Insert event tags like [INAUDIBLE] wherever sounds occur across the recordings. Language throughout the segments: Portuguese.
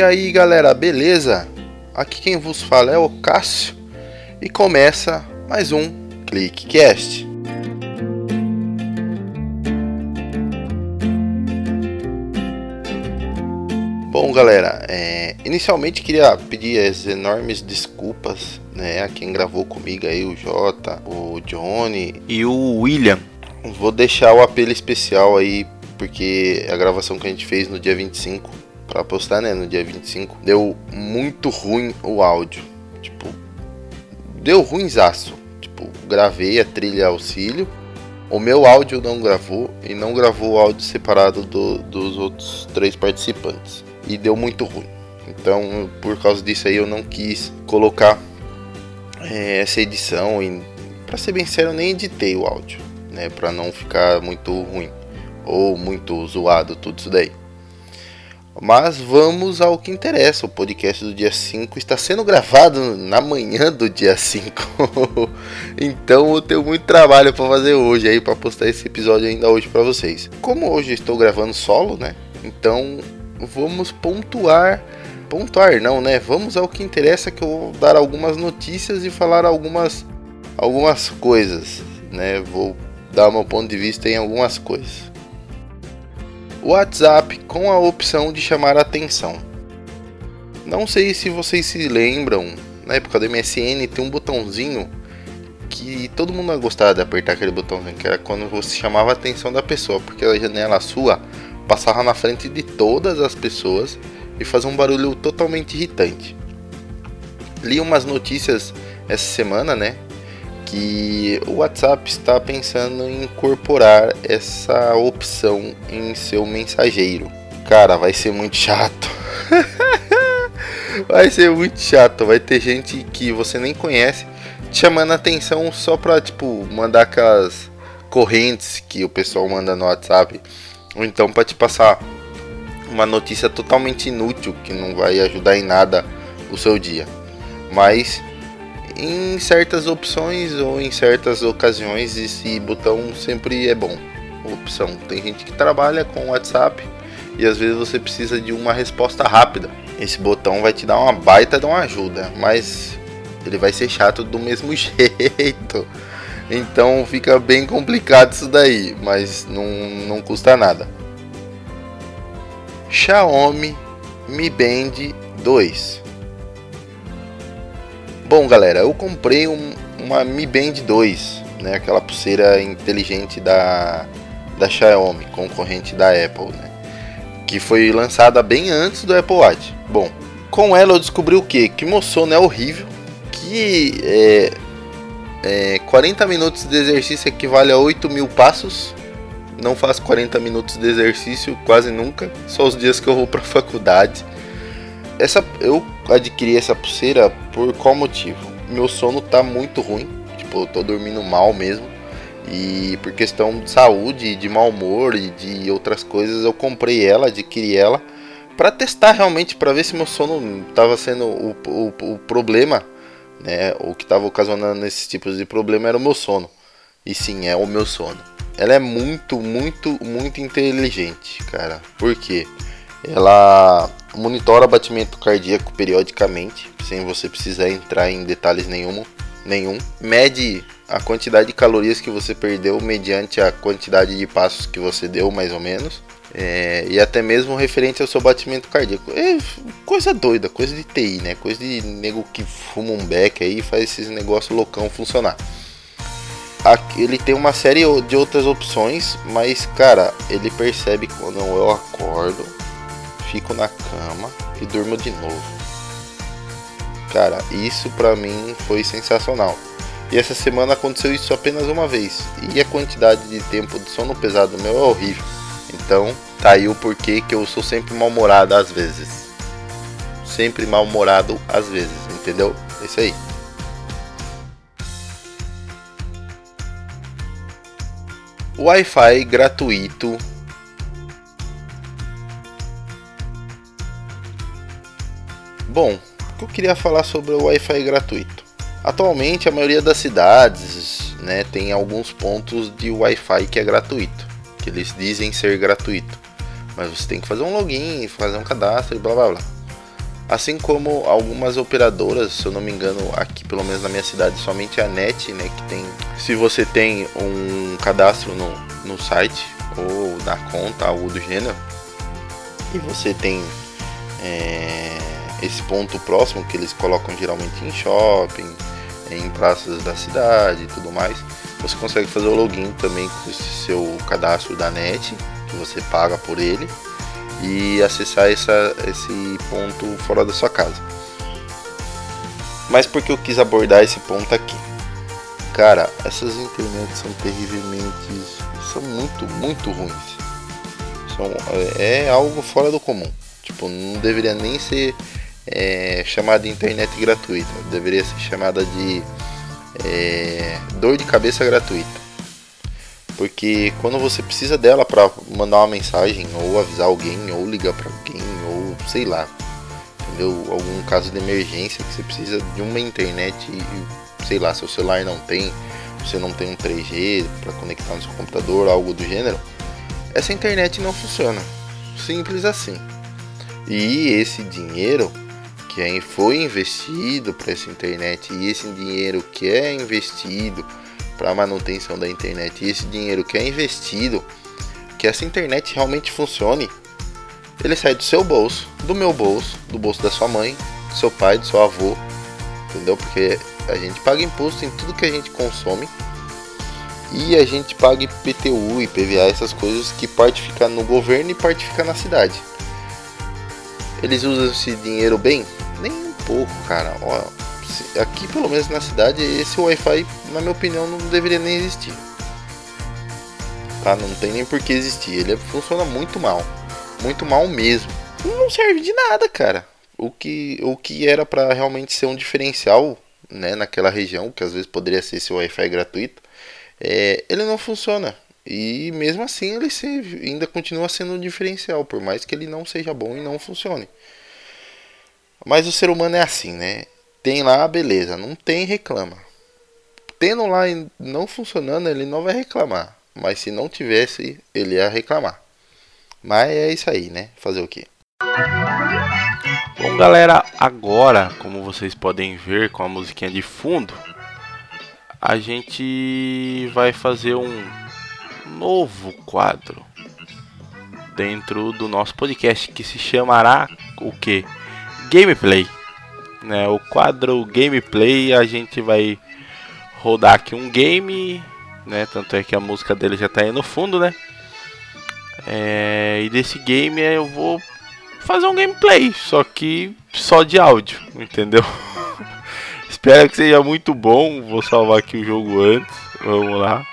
E aí galera, beleza? Aqui quem vos fala é o Cássio e começa mais um ClickCast. Bom galera, é, inicialmente queria pedir as enormes desculpas né, a quem gravou comigo aí, o Jota, o Johnny e o William. Vou deixar o apelo especial aí, porque a gravação que a gente fez no dia 25 para postar, né, no dia 25, deu muito ruim o áudio. Tipo, deu ruimzaço. Tipo, gravei a trilha auxílio. O meu áudio não gravou e não gravou o áudio separado do, dos outros três participantes. E deu muito ruim. Então, por causa disso aí, eu não quis colocar é, essa edição. E, pra ser bem sério, eu nem editei o áudio, né? Pra não ficar muito ruim ou muito zoado tudo isso daí. Mas vamos ao que interessa. O podcast do dia 5 está sendo gravado na manhã do dia 5. [LAUGHS] então eu tenho muito trabalho para fazer hoje aí para postar esse episódio ainda hoje para vocês. Como hoje estou gravando solo, né? Então vamos pontuar, pontuar não, né? Vamos ao que interessa que eu vou dar algumas notícias e falar algumas algumas coisas, né? Vou dar meu ponto de vista em algumas coisas. WhatsApp com a opção de chamar atenção. Não sei se vocês se lembram, na época do MSN tem um botãozinho que todo mundo gostava de apertar aquele botãozinho, que era quando você chamava a atenção da pessoa, porque a janela sua passava na frente de todas as pessoas e fazia um barulho totalmente irritante. Li umas notícias essa semana, né, que o WhatsApp está pensando em incorporar essa opção em seu mensageiro. Cara, vai ser muito chato. [LAUGHS] vai ser muito chato. Vai ter gente que você nem conhece te chamando atenção só pra, tipo, mandar aquelas correntes que o pessoal manda no WhatsApp. Ou então para te passar uma notícia totalmente inútil que não vai ajudar em nada o seu dia. Mas em certas opções ou em certas ocasiões esse botão sempre é bom. Opção. Tem gente que trabalha com WhatsApp e às vezes você precisa de uma resposta rápida. Esse botão vai te dar uma baita de uma ajuda, mas ele vai ser chato do mesmo [LAUGHS] jeito. Então fica bem complicado isso daí, mas não, não custa nada. Xiaomi Mi Band 2 Bom, galera, eu comprei um, uma Mi Band 2, né, aquela pulseira inteligente da, da Xiaomi, concorrente da Apple, né, que foi lançada bem antes do Apple Watch. Bom, com ela eu descobri o que? Que sono é horrível, que é, é, 40 minutos de exercício equivale a 8 mil passos. Não faço 40 minutos de exercício quase nunca, só os dias que eu vou para [LAUGHS] faculdade essa eu adquiri essa pulseira por qual motivo? Meu sono tá muito ruim, tipo, eu tô dormindo mal mesmo. E por questão de saúde, de mau humor e de outras coisas, eu comprei ela, adquiri ela para testar realmente, para ver se meu sono estava sendo o, o, o, problema, né? O que estava ocasionando esses tipos de problema era o meu sono. E sim, é o meu sono. Ela é muito, muito, muito inteligente, cara. Por quê? Ela monitora batimento cardíaco periodicamente, sem você precisar entrar em detalhes nenhum, nenhum. Mede a quantidade de calorias que você perdeu mediante a quantidade de passos que você deu, mais ou menos. É, e até mesmo referente ao seu batimento cardíaco. É coisa doida, coisa de TI, né? Coisa de nego que fuma um beck aí e faz esses negócios loucão funcionar. Aqui, ele tem uma série de outras opções, mas cara, ele percebe quando eu acordo fico na cama e durmo de novo. Cara, isso pra mim foi sensacional. E essa semana aconteceu isso apenas uma vez. E a quantidade de tempo de sono pesado meu é horrível. Então, tá aí o porquê que eu sou sempre mal-humorado às vezes. Sempre mal-humorado às vezes, entendeu? É isso aí. Wi-Fi gratuito Bom, o que eu queria falar sobre o Wi-Fi gratuito? Atualmente a maioria das cidades né, tem alguns pontos de Wi-Fi que é gratuito, que eles dizem ser gratuito, mas você tem que fazer um login, fazer um cadastro e blá blá blá. Assim como algumas operadoras, se eu não me engano, aqui pelo menos na minha cidade, somente a NET, né, que tem, se você tem um cadastro no, no site ou na conta, algo do gênero, e você tem é, esse ponto próximo que eles colocam geralmente em shopping, em praças da cidade e tudo mais, você consegue fazer o login também com esse seu cadastro da NET, que você paga por ele e acessar essa, esse ponto fora da sua casa. Mas por que eu quis abordar esse ponto aqui? Cara, essas internets são terrivelmente. são muito, muito ruins. São, é, é algo fora do comum. Tipo, não deveria nem ser é, chamada internet gratuita. Deveria ser chamada de é, dor de cabeça gratuita. Porque quando você precisa dela para mandar uma mensagem, ou avisar alguém, ou ligar para alguém, ou sei lá, entendeu? Algum caso de emergência que você precisa de uma internet sei lá, seu celular não tem, você não tem um 3G para conectar no seu computador, algo do gênero, essa internet não funciona. Simples assim. E esse dinheiro que foi investido para essa internet e esse dinheiro que é investido para a manutenção da internet e esse dinheiro que é investido, que essa internet realmente funcione, ele sai do seu bolso, do meu bolso, do bolso da sua mãe, do seu pai, do seu avô, entendeu? Porque a gente paga imposto em tudo que a gente consome e a gente paga IPTU, IPVA, essas coisas que parte fica no governo e parte fica na cidade. Eles usam esse dinheiro bem? Pouco, cara. Ó, aqui pelo menos na cidade esse Wi-Fi, na minha opinião, não deveria nem existir. Tá? Não tem nem por que existir. Ele funciona muito mal, muito mal mesmo. Não serve de nada, cara. O que, o que era para realmente ser um diferencial, né, naquela região, que às vezes poderia ser esse Wi-Fi gratuito, é, ele não funciona. E mesmo assim ele ainda continua sendo um diferencial, por mais que ele não seja bom e não funcione. Mas o ser humano é assim, né? Tem lá, beleza. Não tem, reclama. Tendo lá e não funcionando, ele não vai reclamar. Mas se não tivesse, ele ia reclamar. Mas é isso aí, né? Fazer o quê? Bom, galera, agora, como vocês podem ver com a musiquinha de fundo, a gente vai fazer um novo quadro dentro do nosso podcast que se chamará o que? Gameplay né? O quadro gameplay a gente vai rodar aqui um game, né? Tanto é que a música dele já tá aí no fundo, né? É, e desse game eu vou fazer um gameplay, só que só de áudio, entendeu? [LAUGHS] Espero que seja muito bom. Vou salvar aqui o jogo antes. Vamos lá.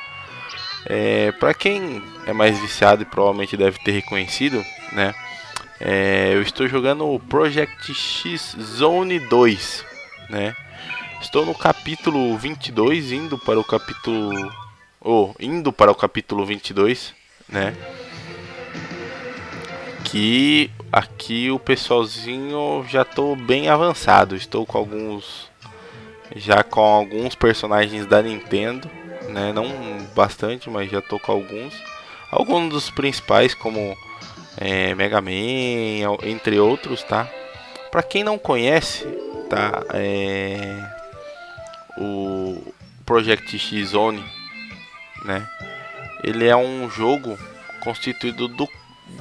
É, para quem é mais viciado e provavelmente deve ter reconhecido, né? É, eu estou jogando o Project X Zone 2, né? Estou no capítulo 22, indo para o capítulo ou oh, indo para o capítulo 22, né? Que aqui o pessoalzinho já estou bem avançado, estou com alguns já com alguns personagens da Nintendo, né? Não bastante, mas já estou com alguns. Alguns dos principais como é, Mega Man, entre outros, tá? Para quem não conhece, tá? É, o Project X Zone, né? Ele é um jogo constituído do,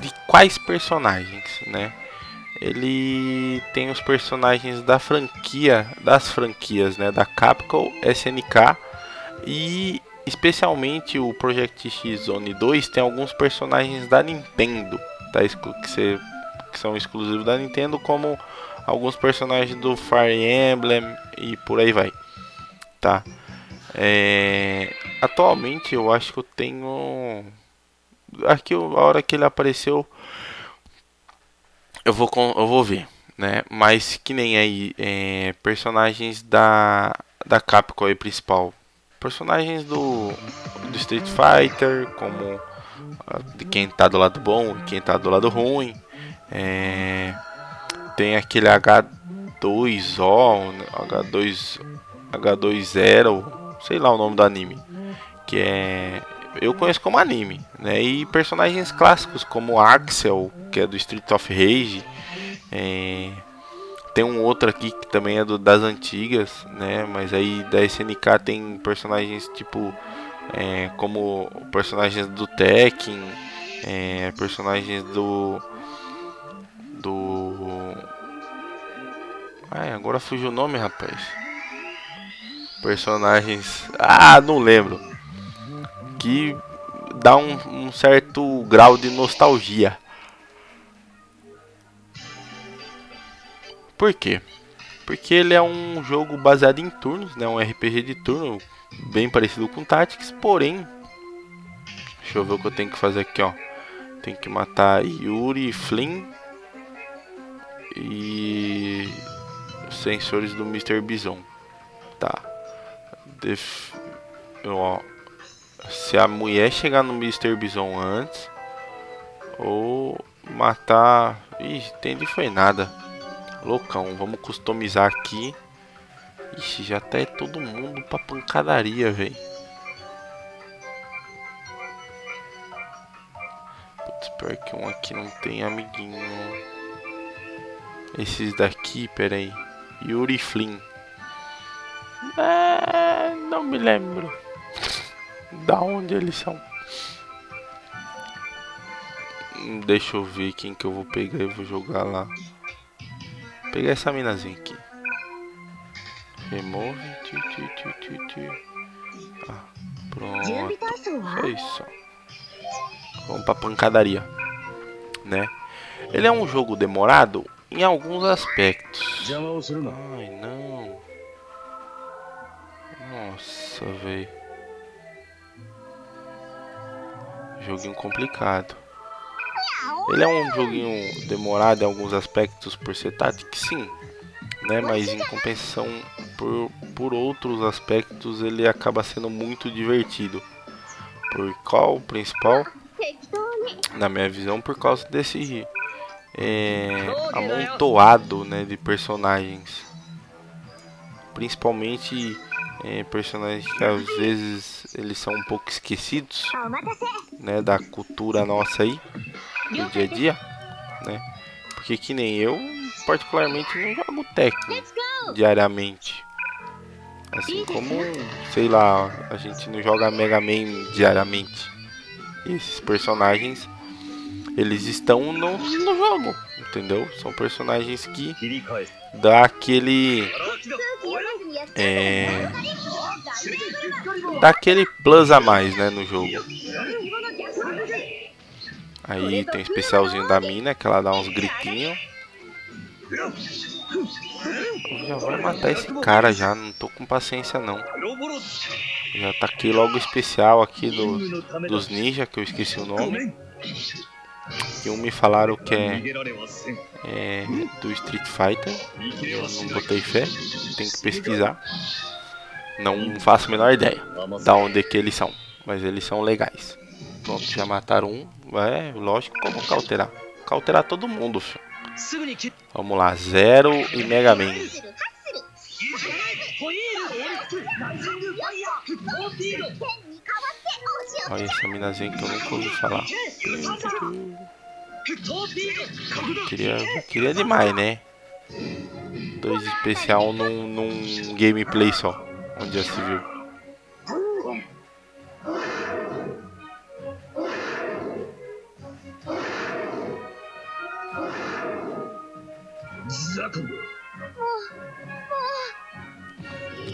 de quais personagens, né? Ele tem os personagens da franquia, das franquias, né? Da Capcom, SNK e especialmente o Project X Zone 2 tem alguns personagens da Nintendo, tá, que, ser, que são exclusivos da Nintendo, como alguns personagens do Fire Emblem e por aí vai, tá? É, atualmente eu acho que eu tenho aqui a hora que ele apareceu eu vou eu vou ver, né? Mas que nem aí é, personagens da da Capcom aí principal, personagens do do Street Fighter como de quem tá do lado bom e quem tá do lado ruim. É, tem aquele H2O, H2 H20, sei lá o nome do anime, que é eu conheço como anime, né? E personagens clássicos como Axel, que é do Street of Rage, é, Tem um outro aqui que também é do, das antigas, né? Mas aí da SNK tem personagens tipo é, como personagens do Tekken, é, personagens do do Ai, agora fugiu o nome, rapaz. Personagens, ah, não lembro. Que dá um, um certo grau de nostalgia. Por quê? Porque ele é um jogo baseado em turnos, né? Um RPG de turno bem parecido com Tactics, porém, deixa eu ver o que eu tenho que fazer aqui, ó. Tem que matar Yuri, Flynn e sensores do Mr. Bison. Tá. Def... Ó, se a mulher chegar no Mr. Bison antes ou matar, Ih, entendi foi nada. Loucão, vamos customizar aqui. Ixi, já tá é todo mundo pra pancadaria, velho. Putz, pior que um aqui não tem amiguinho. Esses daqui, peraí. Yuri Flynn. É, não me lembro. da onde eles são. Deixa eu ver quem que eu vou pegar e vou jogar lá pegar essa minazinha aqui. Remove. Tchu, tchu, tchu, tchu, tchu. Ah, pronto. Só isso. Vamos pra pancadaria. Né? Ele é um jogo demorado em alguns aspectos. Ai, não. Nossa, velho. Joguinho complicado. Ele é um joguinho demorado em alguns aspectos por ser tático, sim, né? Mas em compensação por, por outros aspectos ele acaba sendo muito divertido. Por qual principal? Na minha visão, por causa desse é, amontoado né, de personagens. Principalmente é, personagens que às vezes eles são um pouco esquecidos né, da cultura nossa aí do dia a dia, né? Porque que nem eu, particularmente, não jogo Tekken diariamente. Assim como, sei lá, a gente não joga Mega Man diariamente. esses personagens, eles estão no, no jogo, entendeu? São personagens que dá aquele... É, dá aquele plus a mais, né, no jogo. Aí tem o especialzinho da mina, que ela dá uns gritinhos. Já vou matar esse cara já, não tô com paciência não. Já taquei logo o especial aqui do, dos ninja, que eu esqueci o nome. E um me falaram que é, é do Street Fighter. Eu não botei fé, tem que pesquisar. Não faço a menor ideia da onde que eles são, mas eles são legais. Pronto, já mataram um. É, lógico, como cauterar? Cauterar todo mundo, filho. Vamos lá, Zero e Mega Man. Olha essa minazinha que eu nunca ouvi falar. Queria, queria demais, né? Dois especial num, num gameplay só. Onde já se viu.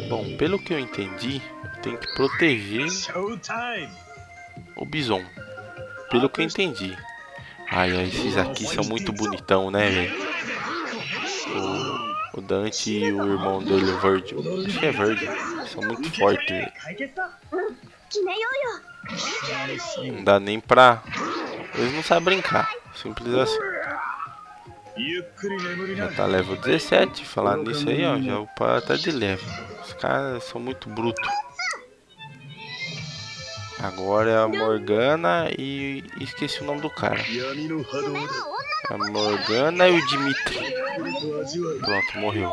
Bom, pelo que eu entendi, tem que proteger o bison. Pelo que eu entendi. Ai, ai esses aqui são muito bonitão, né, velho? O, o, Dante e o irmão dele, o Virgil. Acho que é Virgil. São muito fortes. Não dá nem pra... Eles não sabem brincar. Simples assim. Já tá level 17, falar nisso aí, ó, já o pá tá de leve. Os caras são muito brutos. Agora é a Morgana e esqueci o nome do cara. A Morgana e o Dimitri. Pronto, morreu.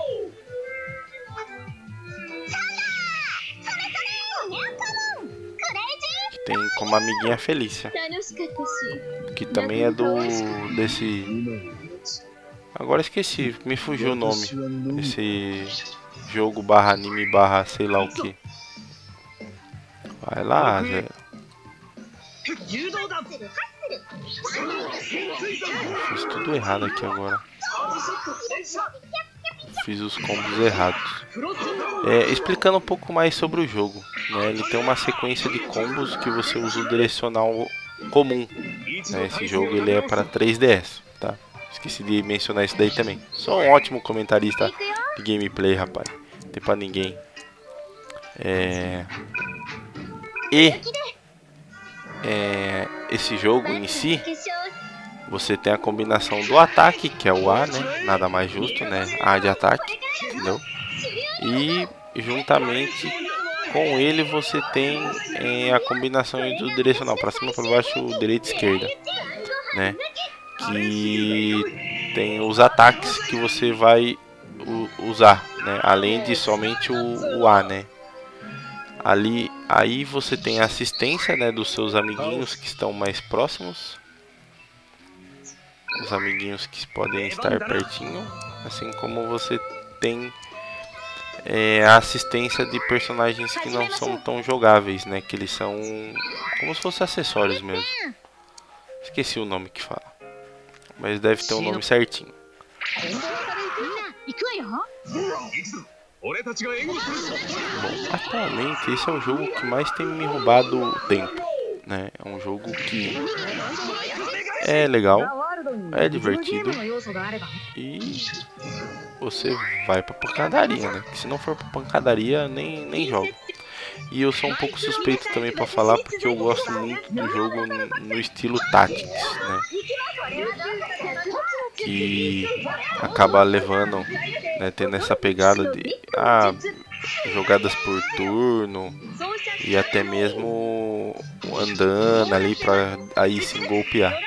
Tem como amiguinha Felícia. Que também é do desse Agora esqueci, me fugiu o nome. Esse jogo barra anime barra sei lá o que. Vai lá, Zé. Fiz tudo errado aqui agora. Fiz os combos errados. É, explicando um pouco mais sobre o jogo. Né? Ele tem uma sequência de combos que você usa o direcional comum. Né? Esse jogo ele é para 3DS. Tá? Esqueci de mencionar isso daí também. Sou um ótimo comentarista de gameplay, rapaz. Não tem pra ninguém. É... E é, esse jogo em si, você tem a combinação do ataque, que é o A, né? Nada mais justo, né? A de ataque, entendeu? E juntamente com ele você tem é, a combinação do direcional para cima, para baixo, direita e esquerda, né? Que tem os ataques que você vai usar, né? Além de somente o, o A, né? Ali, aí você tem a assistência, né, dos seus amiguinhos que estão mais próximos. Os amiguinhos que podem estar pertinho, assim como você tem é, a assistência de personagens que não são tão jogáveis, né, que eles são como se fossem acessórios mesmo. Esqueci o nome que fala, mas deve ter um nome certinho. Bom, atualmente esse é o jogo que mais tem me roubado tempo, né? É um jogo que é legal, é divertido e você vai pra pancadaria, né? se não for pra pancadaria, nem, nem jogo. E eu sou um pouco suspeito também para falar porque eu gosto muito do jogo no, estilo Tactics, né? Que acaba levando né, tendo essa pegada de ah, jogadas por turno e até mesmo andando ali para aí sim golpear.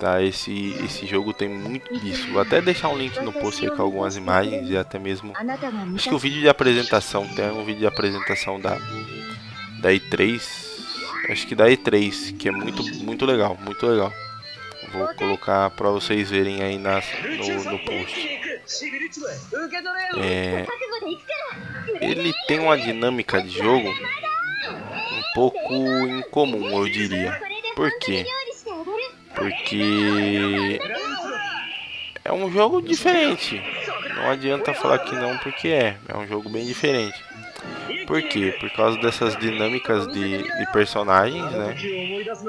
Tá, esse, esse jogo tem muito disso. Vou até deixar um link no post aí com algumas imagens e até mesmo. Acho que o vídeo de apresentação tem um vídeo de apresentação da, da E3. Acho que da E3, que é muito, muito legal, muito legal. Vou colocar para vocês verem aí nas, no, no post. É, ele tem uma dinâmica de jogo um pouco incomum, eu diria. Por quê? Porque é um jogo diferente. Não adianta falar que não, porque é. É um jogo bem diferente. Por quê? Por causa dessas dinâmicas de, de personagens, né?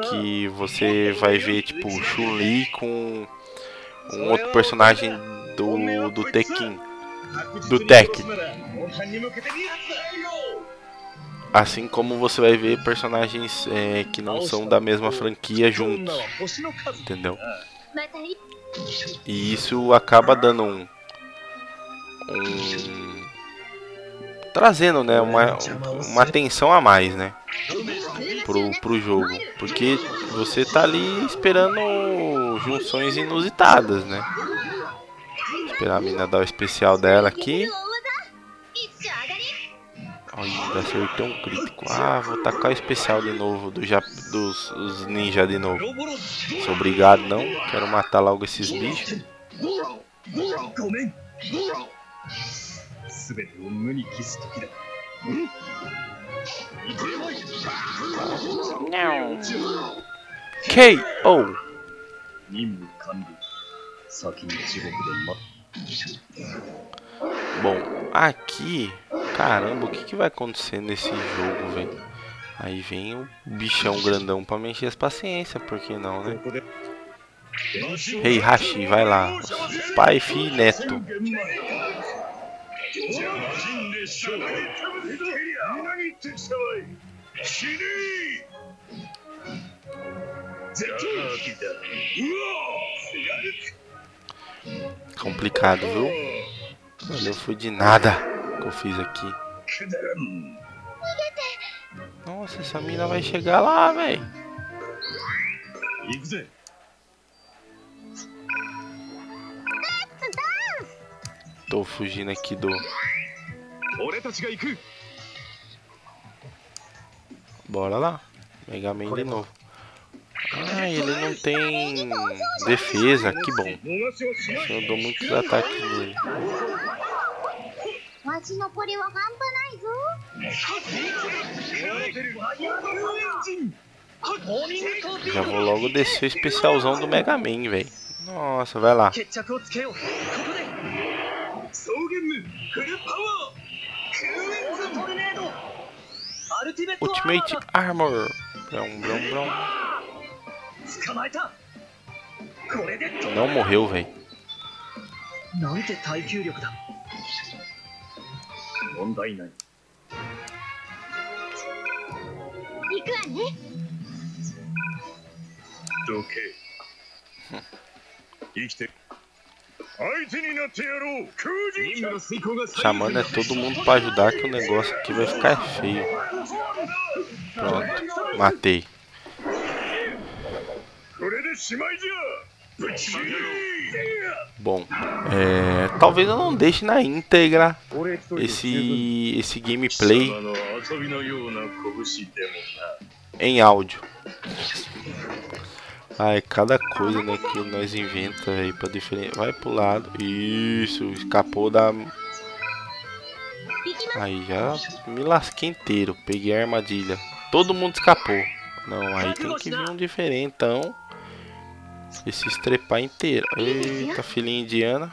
Que você vai ver, tipo, Chun-Li com um outro personagem do, do Tekken. Do Tekken. Assim como você vai ver personagens é, que não são da mesma franquia juntos. Entendeu? E isso acaba dando um. um trazendo né, uma, uma atenção a mais né, pro, pro jogo. Porque você tá ali esperando junções inusitadas, né? Esperar a mina dar o especial dela aqui. Ainda acertei um crítico. Ah, vou tacar o especial de novo do Jap dos, dos ninja de novo. Sou obrigado não. Quero matar logo esses bichos. Não. K.O. Bom, aqui, caramba, o que, que vai acontecer nesse jogo, velho? Aí vem o bichão grandão pra mexer as paciências, por que não, né? Rei hey, Hashi, vai lá. Pai, filho neto. Complicado, viu? Olha, eu fui de nada que eu fiz aqui. Nossa, essa mina vai chegar lá, velho. Tô fugindo aqui do. Bora lá. Mega Man de novo. Ah, ele não tem defesa, que bom. Eu dou muitos ataques nele. Já vou logo descer o especialzão do Mega Man, velho. Nossa, vai lá. Ultimate Armor. Brum, brum, brum. Não morreu, velho. Chamando é todo mundo pra ajudar que o negócio aqui vai ficar feio. Pronto, matei. Bom, é, talvez eu não deixe na íntegra esse, esse gameplay em áudio. Ai, cada coisa né, que nós inventa aí para diferente. Vai pro lado. Isso, escapou da. Aí já me lasquei inteiro. Peguei a armadilha. Todo mundo escapou. Não, aí tem que vir um diferentão. E se estrepar inteiro. Eita, filhinha indiana.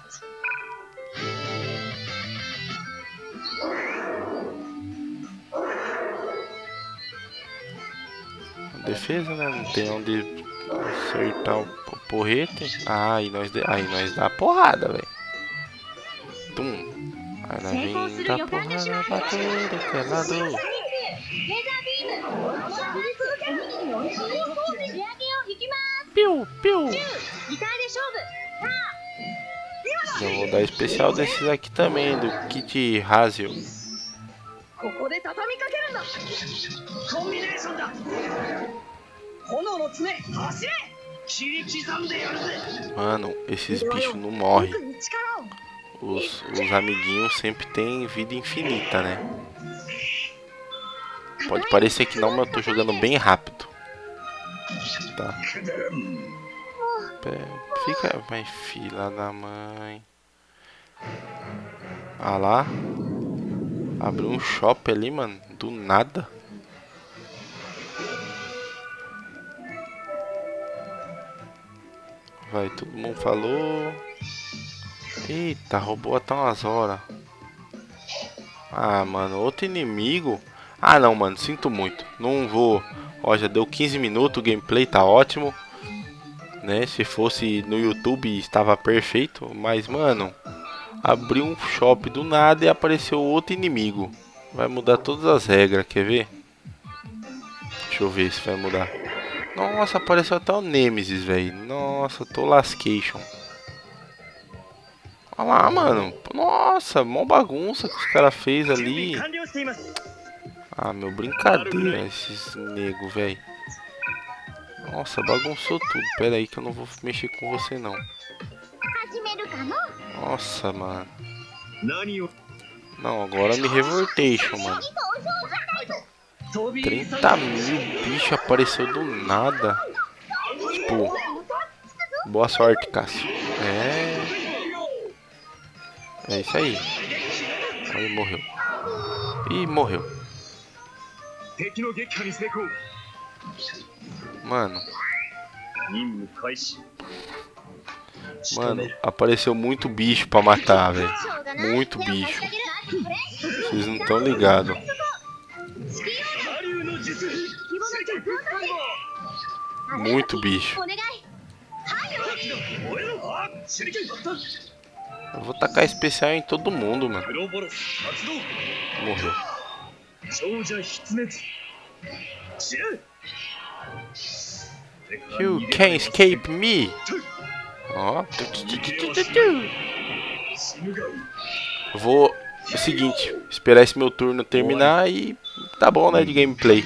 Defesa, né? Não tem onde acertar o porrete. Ah, nós, aí nós dá porrada, velho. Tum. Aí nós vem dar porrada pra todo que é lado. Piu, piu. Já vou dar especial desses aqui também, do Kit Hazel. Mano, esses bichos não morrem. Os, os amiguinhos sempre têm vida infinita, né? Pode parecer que não, mas eu tô jogando bem rápido. Tá. Fica. Vai, filha da mãe. Ah lá. Abriu um shopping ali, mano. Do nada. Vai, todo mundo falou. Eita, roubou até umas horas. Ah, mano, outro inimigo. Ah, não, mano, sinto muito. Não vou. Ó, já deu 15 minutos, o gameplay tá ótimo. Né? Se fosse no YouTube estava perfeito. Mas, mano, abriu um shop do nada e apareceu outro inimigo. Vai mudar todas as regras, quer ver? Deixa eu ver se vai mudar. Nossa, apareceu até o Nemesis, velho. Nossa, tô lascation. Olha lá, mano. Nossa, mó bagunça que os caras fez ali. Ah, meu, brincadeira esses nego, velho. Nossa, bagunçou tudo. Pera aí que eu não vou mexer com você, não. Nossa, mano. Não, agora me revoltation, mano. 30 mil bicho apareceu do nada. Tipo, boa sorte, Cássio. É. É isso aí. Aí morreu. E morreu. Mano. Mano, apareceu muito bicho pra matar, velho. Muito bicho. Vocês não estão ligados. Muito bicho. Eu vou tacar especial em todo mundo, mano. Morreu. You can't escape me. Ó. Oh. Vou. É o seguinte, esperar esse meu turno terminar e tá bom, né, de gameplay.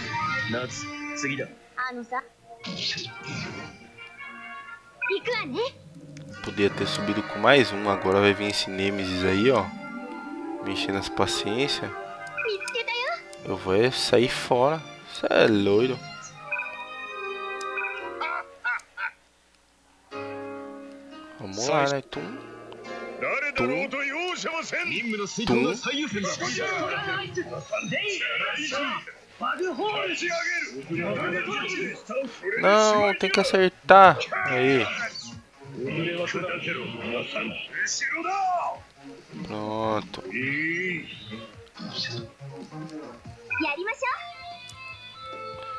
Podia ter subido com mais um, agora vai vir esse Nemesis aí, ó. Mexendo as paciências. Eu vou sair fora. Você é loiro. Vamos lá, né? Tum. Tum. Tum. Não, tem que acertar. Aí. Pronto.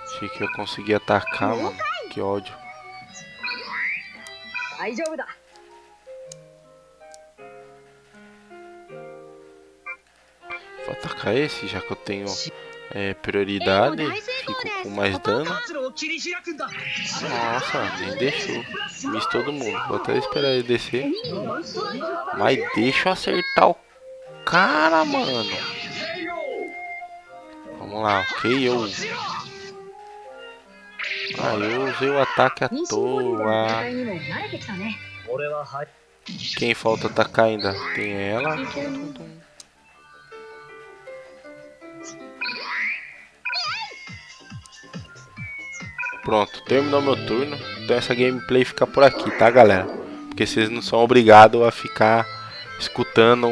Achei que eu consegui atacar, mano. Que ódio. Vou atacar esse, já que eu tenho é, prioridade. Fico com mais dano. Nossa, nem deixou. Miss todo mundo. Vou até esperar ele descer. Mas deixa eu acertar o cara, mano. Vamos lá, ok, eu. Ah, eu usei o ataque à toa. Quem falta atacar ainda? Tem ela. Pronto, terminou meu turno. Então essa gameplay fica por aqui, tá, galera? Porque vocês não são obrigados a ficar escutando,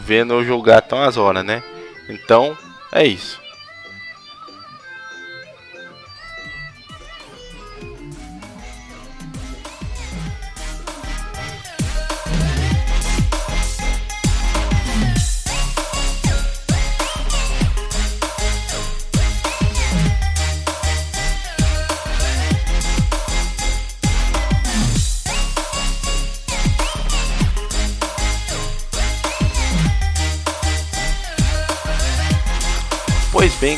vendo eu jogar tão as horas, né? Então, é isso.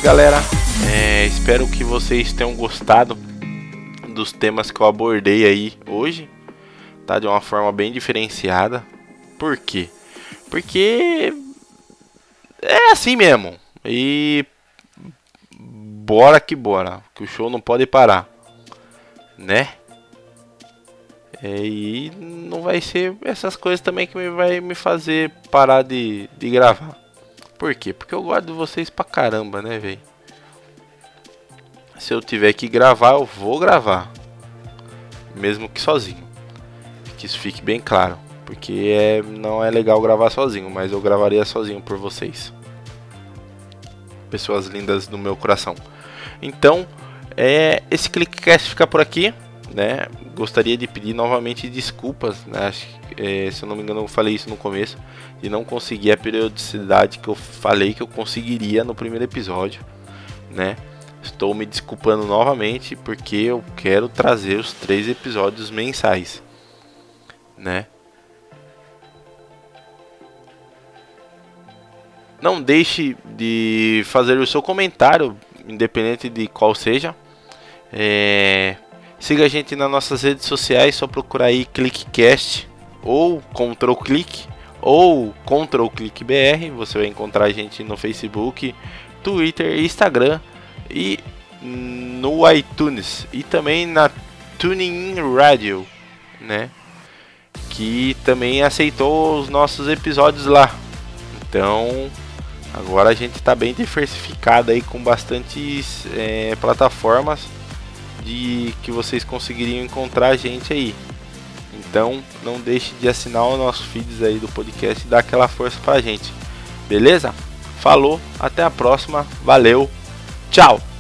Galera, é, espero que vocês tenham gostado dos temas que eu abordei aí hoje, tá? De uma forma bem diferenciada. Por quê? Porque é assim mesmo. E bora que bora, que o show não pode parar, né? É, e não vai ser essas coisas também que vai me fazer parar de, de gravar. Por quê? Porque eu gosto de vocês pra caramba, né, velho? Se eu tiver que gravar, eu vou gravar. Mesmo que sozinho. Que isso fique bem claro. Porque é, não é legal gravar sozinho, mas eu gravaria sozinho por vocês. Pessoas lindas do meu coração. Então, é, esse ClickCast fica por aqui. Né? Gostaria de pedir novamente desculpas. Né? É, se eu não me engano, eu falei isso no começo de não conseguir a periodicidade que eu falei que eu conseguiria no primeiro episódio, né? Estou me desculpando novamente porque eu quero trazer os três episódios mensais, né? Não deixe de fazer o seu comentário, independente de qual seja. É... Siga a gente nas nossas redes sociais, só procurar aí ClickCast ou Control Click ou Ctrl Click BR. Você vai encontrar a gente no Facebook, Twitter, Instagram e no iTunes e também na Tuning Radio, né? Que também aceitou os nossos episódios lá. Então agora a gente está bem diversificado aí com bastantes é, plataformas de que vocês conseguiriam encontrar a gente aí. Então não deixe de assinar o nosso feeds aí do podcast e dar aquela força pra gente. Beleza? Falou, até a próxima, valeu, tchau!